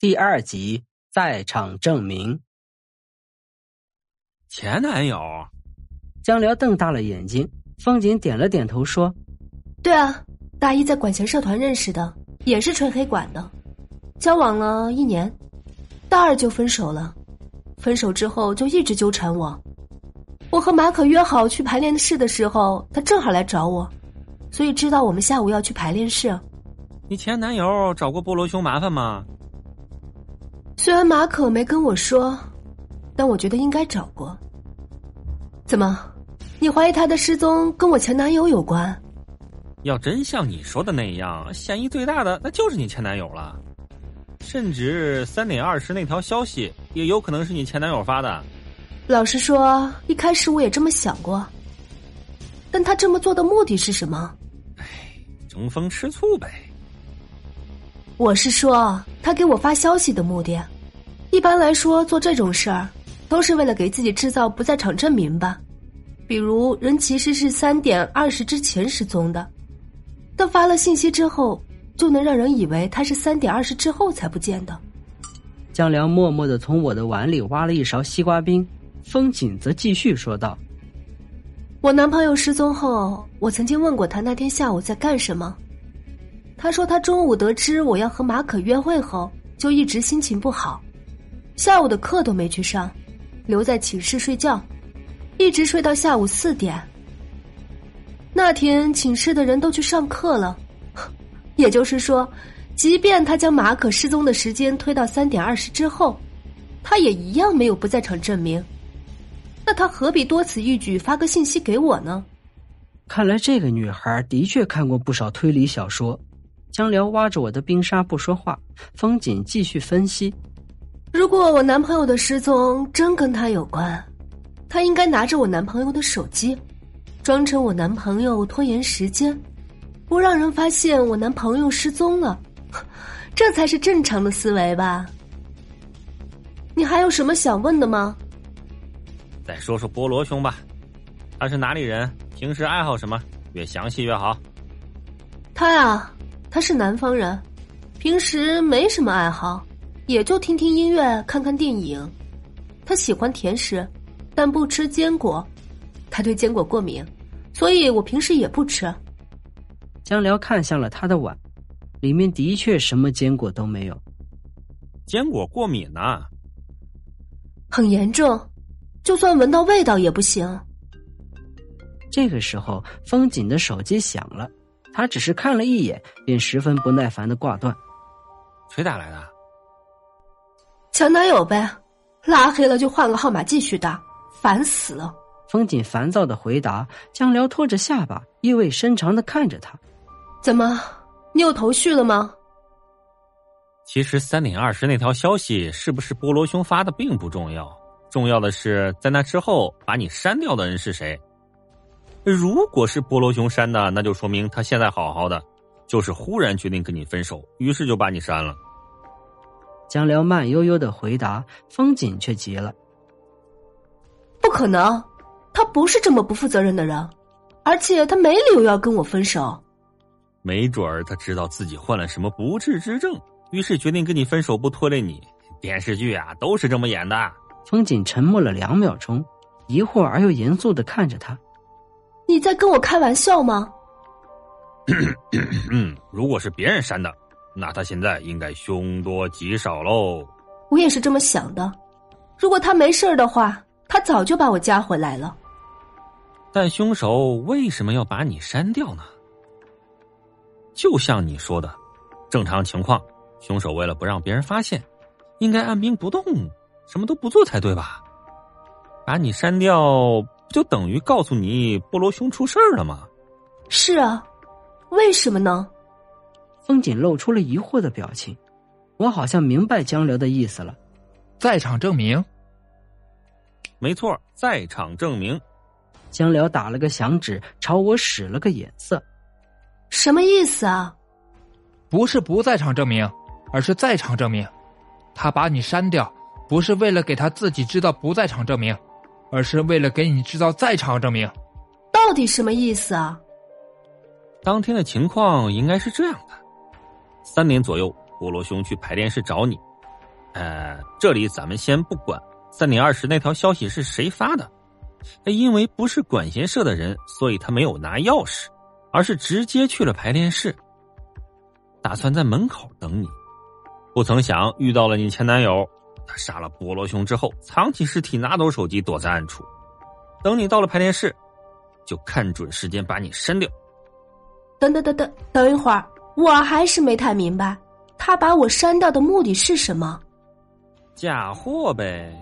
第二集在场证明。前男友，江辽瞪大了眼睛，风景点了点头说：“对啊，大一在管弦社团认识的，也是吹黑管的，交往了一年，大二就分手了。分手之后就一直纠缠我。我和马可约好去排练室的时候，他正好来找我，所以知道我们下午要去排练室。你前男友找过菠萝兄麻烦吗？虽然马可没跟我说，但我觉得应该找过。怎么，你怀疑他的失踪跟我前男友有关？要真像你说的那样，嫌疑最大的那就是你前男友了。甚至三点二十那条消息也有可能是你前男友发的。老实说，一开始我也这么想过。但他这么做的目的是什么？哎，争风吃醋呗。我是说，他给我发消息的目的，一般来说做这种事儿，都是为了给自己制造不在场证明吧。比如人其实是三点二十之前失踪的，但发了信息之后。就能让人以为他是三点二十之后才不见的。江良默默的从我的碗里挖了一勺西瓜冰，风景则继续说道：“我男朋友失踪后，我曾经问过他那天下午在干什么。他说他中午得知我要和马可约会后，就一直心情不好，下午的课都没去上，留在寝室睡觉，一直睡到下午四点。那天寝室的人都去上课了。”也就是说，即便他将马可失踪的时间推到三点二十之后，他也一样没有不在场证明。那他何必多此一举发个信息给我呢？看来这个女孩的确看过不少推理小说。江辽挖着我的冰沙不说话，风景继续分析：如果我男朋友的失踪真跟他有关，他应该拿着我男朋友的手机，装成我男朋友拖延时间。不让人发现我男朋友失踪了，这才是正常的思维吧？你还有什么想问的吗？再说说菠萝兄吧，他是哪里人？平时爱好什么？越详细越好。他呀，他是南方人，平时没什么爱好，也就听听音乐、看看电影。他喜欢甜食，但不吃坚果，他对坚果过敏，所以我平时也不吃。江辽看向了他的碗，里面的确什么坚果都没有。坚果过敏呢？很严重，就算闻到味道也不行。这个时候，风景的手机响了，他只是看了一眼，便十分不耐烦的挂断。谁打来的？前男友呗，拉黑了就换个号码继续打，烦死了。风景烦躁的回答。江辽拖着下巴，意味深长的看着他。怎么，你有头绪了吗？其实三点二十那条消息是不是菠萝兄发的并不重要，重要的是在那之后把你删掉的人是谁。如果是菠萝熊删的，那就说明他现在好好的，就是忽然决定跟你分手，于是就把你删了。江辽慢悠悠的回答，风景却急了：“不可能，他不是这么不负责任的人，而且他没理由要跟我分手。”没准儿他知道自己患了什么不治之症，于是决定跟你分手，不拖累你。电视剧啊，都是这么演的。风景沉默了两秒钟，疑惑而又严肃的看着他：“你在跟我开玩笑吗？”嗯，如果是别人删的，那他现在应该凶多吉少喽。我也是这么想的。如果他没事的话，他早就把我加回来了。但凶手为什么要把你删掉呢？就像你说的，正常情况，凶手为了不让别人发现，应该按兵不动，什么都不做才对吧？把你删掉，不就等于告诉你菠萝兄出事儿了吗？是啊，为什么呢？风景露出了疑惑的表情。我好像明白江流的意思了，在场证明。没错，在场证明。江辽打了个响指，朝我使了个眼色。什么意思啊？不是不在场证明，而是在场证明。他把你删掉，不是为了给他自己制造不在场证明，而是为了给你制造在场证明。到底什么意思啊？当天的情况应该是这样的：三点左右，菠萝兄去排练室找你，呃，这里咱们先不管三点二十那条消息是谁发的，因为不是管弦社的人，所以他没有拿钥匙，而是直接去了排练室，打算在门口等你。不曾想遇到了你前男友，他杀了菠萝熊之后，藏起尸体，拿走手机，躲在暗处，等你到了排练室，就看准时间把你删掉。等等等等，等一会儿，我还是没太明白，他把我删掉的目的是什么？假货呗。